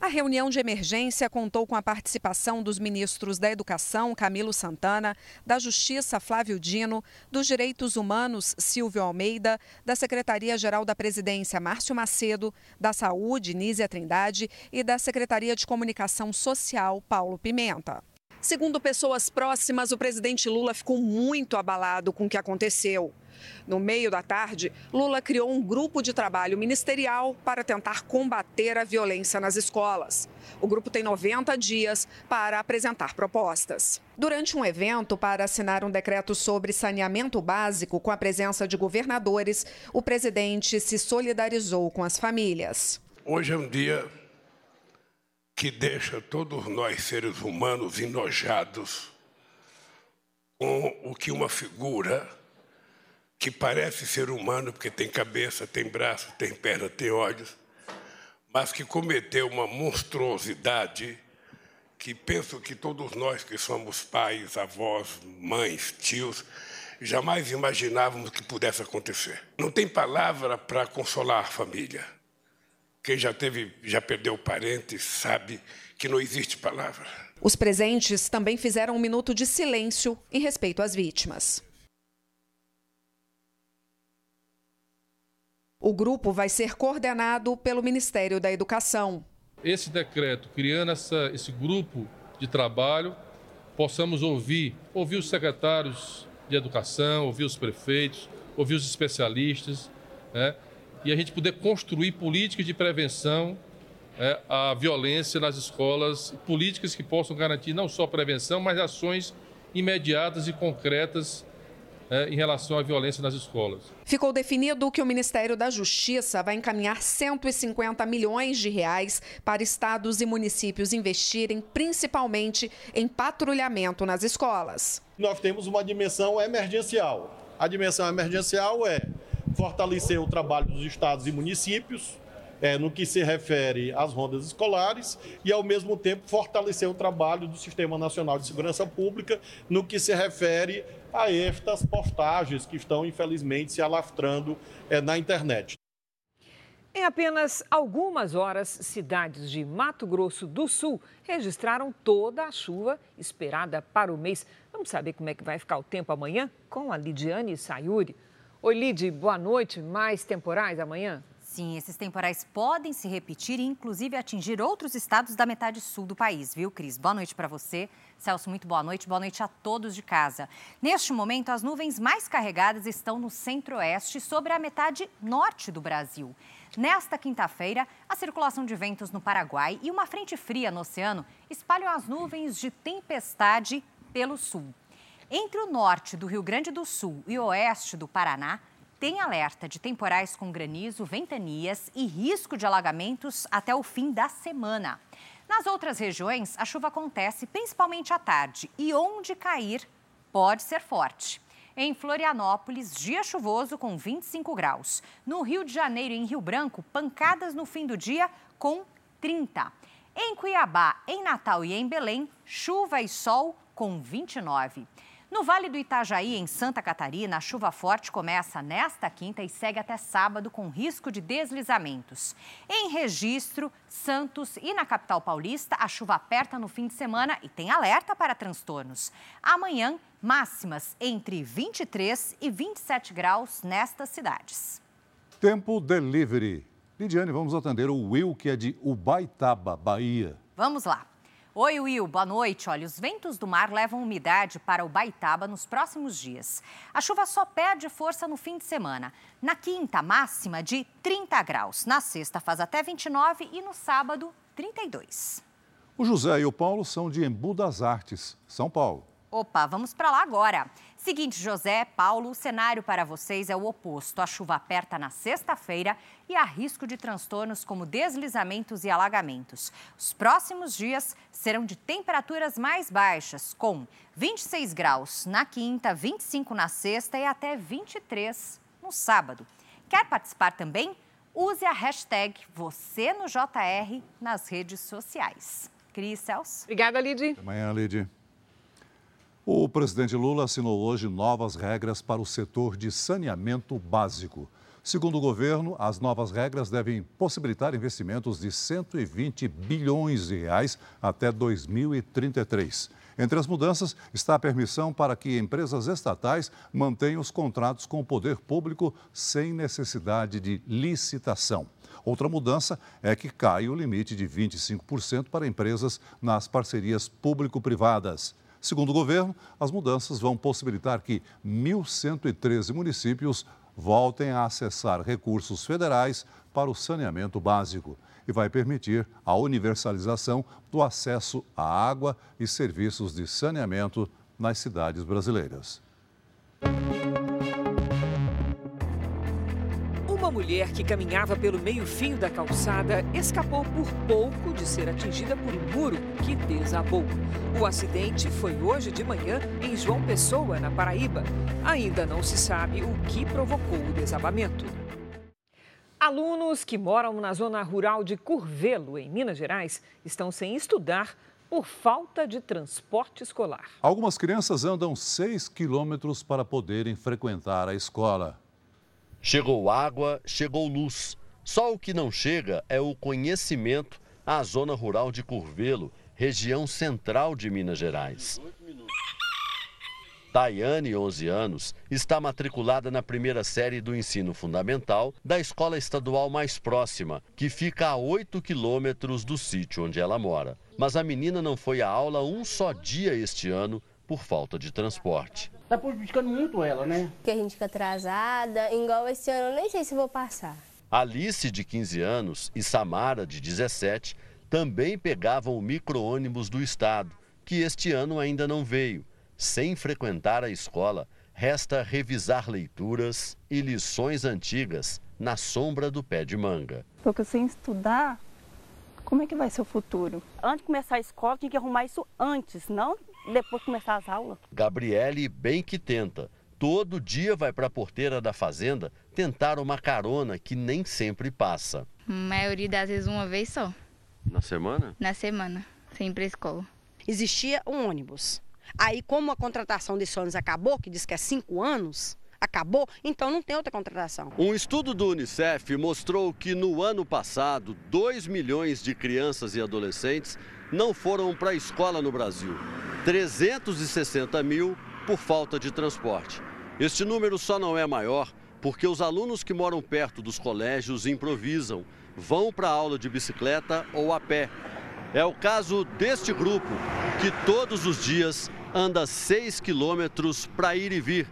A reunião de emergência contou com a participação dos ministros da Educação, Camilo Santana, da Justiça, Flávio Dino, dos Direitos Humanos, Silvio Almeida, da Secretaria-Geral da Presidência, Márcio Macedo, da Saúde, Nízia Trindade e da Secretaria de Comunicação Social, Paulo Pimenta. Segundo pessoas próximas, o presidente Lula ficou muito abalado com o que aconteceu. No meio da tarde, Lula criou um grupo de trabalho ministerial para tentar combater a violência nas escolas. O grupo tem 90 dias para apresentar propostas. Durante um evento para assinar um decreto sobre saneamento básico com a presença de governadores, o presidente se solidarizou com as famílias. Hoje é um dia que deixa todos nós seres humanos enojados com o que uma figura que parece ser humano, porque tem cabeça, tem braço, tem perna, tem olhos, mas que cometeu uma monstruosidade que penso que todos nós que somos pais, avós, mães, tios, jamais imaginávamos que pudesse acontecer. Não tem palavra para consolar a família. Quem já teve, já perdeu parentes, sabe que não existe palavra. Os presentes também fizeram um minuto de silêncio em respeito às vítimas. O grupo vai ser coordenado pelo Ministério da Educação. Esse decreto, criando essa, esse grupo de trabalho, possamos ouvir, ouvir os secretários de educação, ouvir os prefeitos, ouvir os especialistas, né? e a gente poder construir políticas de prevenção é, à violência nas escolas, políticas que possam garantir não só prevenção, mas ações imediatas e concretas em relação à violência nas escolas. Ficou definido que o Ministério da Justiça vai encaminhar 150 milhões de reais para estados e municípios investirem principalmente em patrulhamento nas escolas. Nós temos uma dimensão emergencial. A dimensão emergencial é fortalecer o trabalho dos estados e municípios, é, no que se refere às rondas escolares e, ao mesmo tempo, fortalecer o trabalho do Sistema Nacional de Segurança Pública no que se refere a estas postagens que estão, infelizmente, se alastrando é, na internet. Em apenas algumas horas, cidades de Mato Grosso do Sul registraram toda a chuva esperada para o mês. Vamos saber como é que vai ficar o tempo amanhã com a Lidiane Sayuri. Oi, Lid, boa noite. Mais temporais amanhã? Sim, esses temporais podem se repetir e, inclusive, atingir outros estados da metade sul do país, viu, Cris? Boa noite para você. Celso, muito boa noite. Boa noite a todos de casa. Neste momento, as nuvens mais carregadas estão no centro-oeste, sobre a metade norte do Brasil. Nesta quinta-feira, a circulação de ventos no Paraguai e uma frente fria no oceano espalham as nuvens de tempestade pelo sul. Entre o norte do Rio Grande do Sul e o oeste do Paraná, tem alerta de temporais com granizo, ventanias e risco de alagamentos até o fim da semana. Nas outras regiões, a chuva acontece principalmente à tarde e onde cair pode ser forte. Em Florianópolis, dia chuvoso com 25 graus. No Rio de Janeiro e em Rio Branco, pancadas no fim do dia com 30. Em Cuiabá, em Natal e em Belém, chuva e sol com 29. No Vale do Itajaí, em Santa Catarina, a chuva forte começa nesta quinta e segue até sábado com risco de deslizamentos. Em Registro, Santos e na capital paulista, a chuva aperta no fim de semana e tem alerta para transtornos. Amanhã, máximas entre 23 e 27 graus nestas cidades. Tempo delivery. Lidiane, vamos atender o Will, que é de Ubaitaba, Bahia. Vamos lá. Oi, Will, boa noite. Olha, os ventos do mar levam umidade para o Baitaba nos próximos dias. A chuva só perde força no fim de semana. Na quinta, máxima de 30 graus. Na sexta, faz até 29 e no sábado, 32. O José e o Paulo são de Embu das Artes, São Paulo. Opa, vamos para lá agora. Seguinte, José, Paulo, o cenário para vocês é o oposto. A chuva aperta na sexta-feira e há risco de transtornos como deslizamentos e alagamentos. Os próximos dias serão de temperaturas mais baixas, com 26 graus na quinta, 25 na sexta e até 23 no sábado. Quer participar também? Use a hashtag você no JR nas redes sociais. Cris Celso. Obrigada, Lid. Até amanhã, Lid. O presidente Lula assinou hoje novas regras para o setor de saneamento básico. Segundo o governo, as novas regras devem possibilitar investimentos de 120 bilhões de reais até 2033. Entre as mudanças está a permissão para que empresas estatais mantenham os contratos com o poder público sem necessidade de licitação. Outra mudança é que cai o limite de 25% para empresas nas parcerias público-privadas. Segundo o governo, as mudanças vão possibilitar que 1.113 municípios voltem a acessar recursos federais para o saneamento básico e vai permitir a universalização do acesso à água e serviços de saneamento nas cidades brasileiras. Uma mulher que caminhava pelo meio-fio da calçada escapou por pouco de ser atingida por um muro que desabou. O acidente foi hoje de manhã em João Pessoa, na Paraíba. Ainda não se sabe o que provocou o desabamento. Alunos que moram na zona rural de Curvelo, em Minas Gerais, estão sem estudar por falta de transporte escolar. Algumas crianças andam 6 quilômetros para poderem frequentar a escola. Chegou água, chegou luz. Só o que não chega é o conhecimento à zona rural de Curvelo, região central de Minas Gerais. Tayane, 11 anos, está matriculada na primeira série do ensino fundamental da escola estadual mais próxima, que fica a 8 quilômetros do sítio onde ela mora. Mas a menina não foi à aula um só dia este ano por falta de transporte. Tá prejudicando muito ela, né? Que a gente fica atrasada, igual esse ano, eu nem sei se vou passar. Alice, de 15 anos, e Samara, de 17, também pegavam o micro-ônibus do estado, que este ano ainda não veio. Sem frequentar a escola, resta revisar leituras e lições antigas na sombra do pé de manga. Porque sem estudar, como é que vai ser o futuro? Antes de começar a escola, tinha que arrumar isso antes, não depois começar as aulas. Gabriele bem que tenta. Todo dia vai para a porteira da fazenda tentar uma carona que nem sempre passa. A maioria das vezes uma vez só. Na semana? Na semana, sempre escola. Existia um ônibus. Aí, como a contratação desse ônibus acabou, que diz que é cinco anos, acabou, então não tem outra contratação. Um estudo do Unicef mostrou que no ano passado, 2 milhões de crianças e adolescentes não foram para a escola no Brasil. 360 mil por falta de transporte. Este número só não é maior porque os alunos que moram perto dos colégios improvisam, vão para a aula de bicicleta ou a pé. É o caso deste grupo, que todos os dias anda 6 quilômetros para ir e vir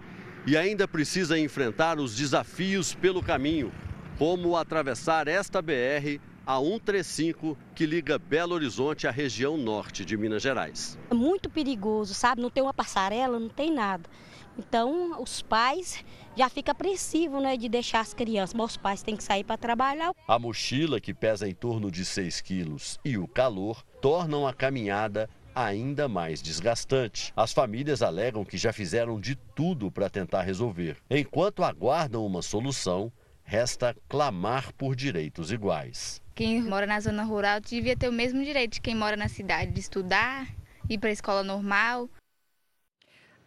e ainda precisa enfrentar os desafios pelo caminho, como atravessar esta BR a 135 que liga Belo Horizonte à região norte de Minas Gerais. É muito perigoso, sabe? Não tem uma passarela, não tem nada. Então, os pais já ficam apreensivos né, de deixar as crianças, mas os pais têm que sair para trabalhar. A mochila, que pesa em torno de 6 quilos, e o calor tornam a caminhada ainda mais desgastante. As famílias alegam que já fizeram de tudo para tentar resolver. Enquanto aguardam uma solução, resta clamar por direitos iguais. Quem mora na zona rural devia ter o mesmo direito de quem mora na cidade de estudar, ir para a escola normal.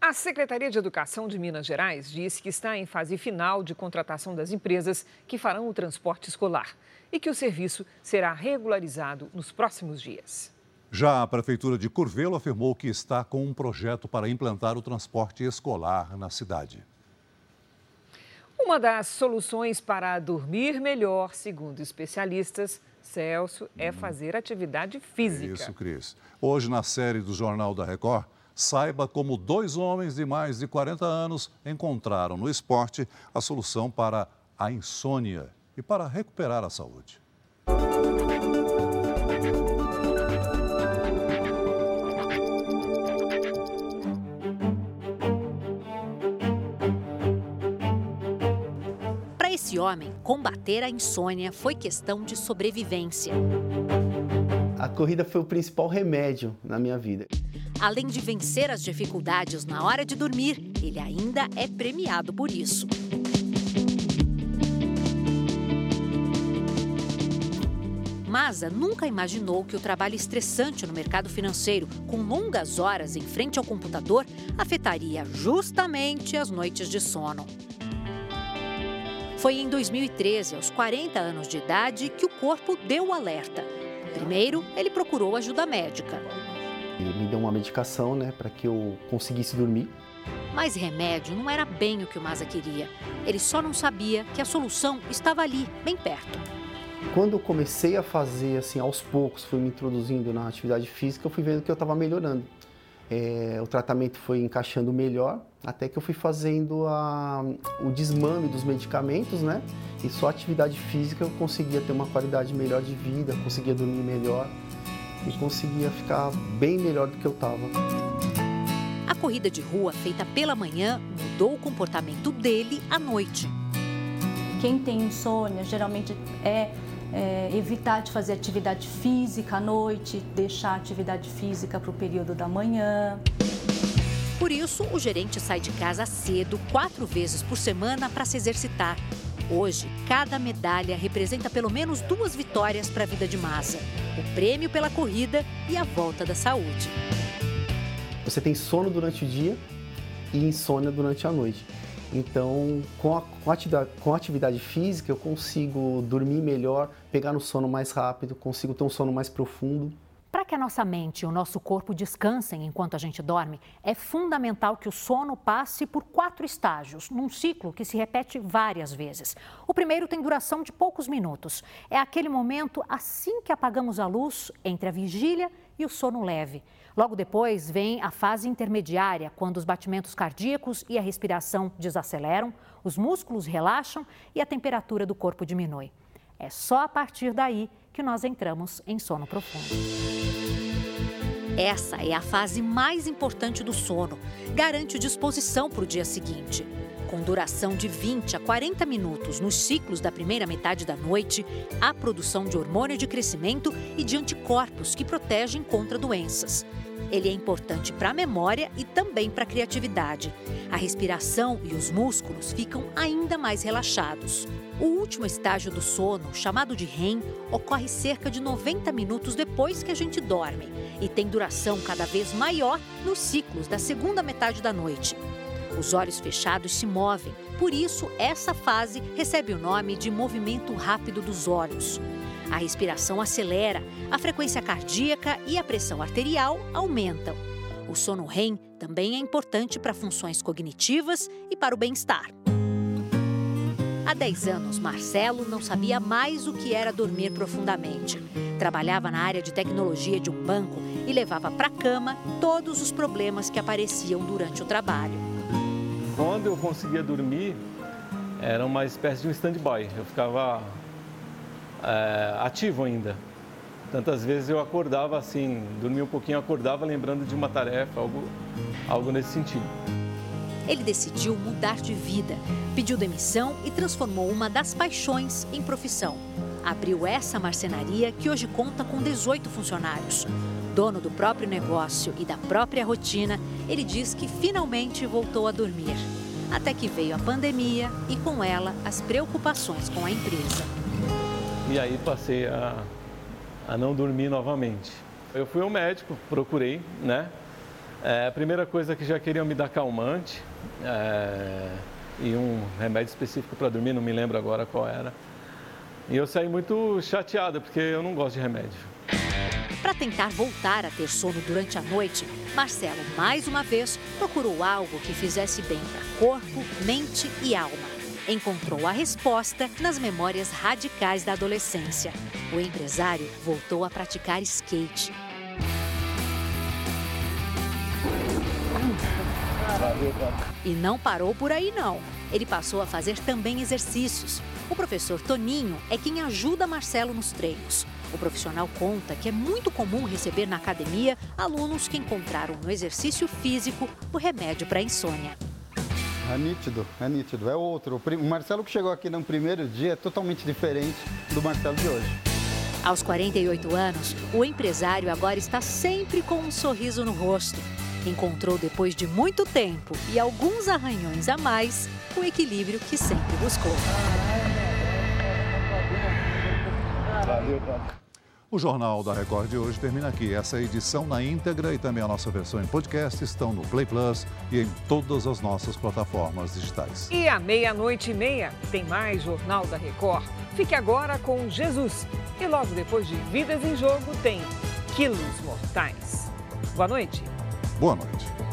A Secretaria de Educação de Minas Gerais disse que está em fase final de contratação das empresas que farão o transporte escolar e que o serviço será regularizado nos próximos dias. Já a Prefeitura de Curvelo afirmou que está com um projeto para implantar o transporte escolar na cidade. Uma das soluções para dormir melhor, segundo especialistas, Celso, é fazer atividade física. Isso, Cris. Hoje, na série do Jornal da Record, saiba como dois homens de mais de 40 anos encontraram no esporte a solução para a insônia e para recuperar a saúde. Esse homem, combater a insônia foi questão de sobrevivência. A corrida foi o principal remédio na minha vida. Além de vencer as dificuldades na hora de dormir, ele ainda é premiado por isso. Maza nunca imaginou que o trabalho estressante no mercado financeiro, com longas horas em frente ao computador, afetaria justamente as noites de sono. Foi em 2013, aos 40 anos de idade, que o corpo deu o alerta. Primeiro, ele procurou ajuda médica. Ele me deu uma medicação, né, para que eu conseguisse dormir. Mas remédio não era bem o que o Maza queria. Ele só não sabia que a solução estava ali, bem perto. Quando eu comecei a fazer assim, aos poucos, fui me introduzindo na atividade física, eu fui vendo que eu estava melhorando. É, o tratamento foi encaixando melhor, até que eu fui fazendo a, o desmame dos medicamentos, né? E só atividade física eu conseguia ter uma qualidade melhor de vida, conseguia dormir melhor e conseguia ficar bem melhor do que eu estava. A corrida de rua feita pela manhã mudou o comportamento dele à noite. Quem tem insônia geralmente é é, evitar de fazer atividade física à noite, deixar a atividade física para o período da manhã. Por isso, o gerente sai de casa cedo, quatro vezes por semana, para se exercitar. Hoje, cada medalha representa pelo menos duas vitórias para a vida de Massa: o prêmio pela corrida e a volta da saúde. Você tem sono durante o dia e insônia durante a noite. Então, com a, com, a atividade, com a atividade física, eu consigo dormir melhor, pegar no sono mais rápido, consigo ter um sono mais profundo. Para que a nossa mente e o nosso corpo descansem enquanto a gente dorme, é fundamental que o sono passe por quatro estágios, num ciclo que se repete várias vezes. O primeiro tem duração de poucos minutos. É aquele momento assim que apagamos a luz entre a vigília e o sono leve. Logo depois vem a fase intermediária, quando os batimentos cardíacos e a respiração desaceleram, os músculos relaxam e a temperatura do corpo diminui. É só a partir daí que nós entramos em sono profundo. Essa é a fase mais importante do sono. Garante disposição para o dia seguinte. Com duração de 20 a 40 minutos nos ciclos da primeira metade da noite, há produção de hormônio de crescimento e de anticorpos que protegem contra doenças. Ele é importante para a memória e também para a criatividade. A respiração e os músculos ficam ainda mais relaxados. O último estágio do sono, chamado de REM, ocorre cerca de 90 minutos depois que a gente dorme e tem duração cada vez maior nos ciclos da segunda metade da noite. Os olhos fechados se movem, por isso essa fase recebe o nome de movimento rápido dos olhos. A respiração acelera, a frequência cardíaca e a pressão arterial aumentam. O sono REM também é importante para funções cognitivas e para o bem-estar. Há 10 anos, Marcelo não sabia mais o que era dormir profundamente. Trabalhava na área de tecnologia de um banco e levava para a cama todos os problemas que apareciam durante o trabalho. Quando eu conseguia dormir, era uma espécie de um stand-by. Eu ficava é, ativo ainda. Tantas vezes eu acordava assim, dormia um pouquinho, acordava lembrando de uma tarefa, algo, algo nesse sentido. Ele decidiu mudar de vida, pediu demissão e transformou uma das paixões em profissão. Abriu essa marcenaria que hoje conta com 18 funcionários. Dono do próprio negócio e da própria rotina, ele diz que finalmente voltou a dormir. Até que veio a pandemia e com ela as preocupações com a empresa. E aí passei a a não dormir novamente. Eu fui ao médico, procurei, né? É, a primeira coisa que já queriam me dar calmante é, e um remédio específico para dormir, não me lembro agora qual era. E eu saí muito chateado porque eu não gosto de remédio. Para tentar voltar a ter sono durante a noite, Marcelo mais uma vez procurou algo que fizesse bem para corpo, mente e alma encontrou a resposta nas memórias radicais da adolescência. O empresário voltou a praticar skate. E não parou por aí não. Ele passou a fazer também exercícios. O professor Toninho é quem ajuda Marcelo nos treinos. O profissional conta que é muito comum receber na academia alunos que encontraram no exercício físico o remédio para a insônia. É nítido, é nítido. É outro. O Marcelo que chegou aqui no primeiro dia é totalmente diferente do Marcelo de hoje. Aos 48 anos, o empresário agora está sempre com um sorriso no rosto. Encontrou depois de muito tempo e alguns arranhões a mais o equilíbrio que sempre buscou. Valeu, o Jornal da Record de hoje termina aqui. Essa edição na íntegra e também a nossa versão em podcast estão no Play Plus e em todas as nossas plataformas digitais. E à meia-noite e meia tem mais Jornal da Record. Fique agora com Jesus. E logo depois de Vidas em Jogo tem Quilos Mortais. Boa noite. Boa noite.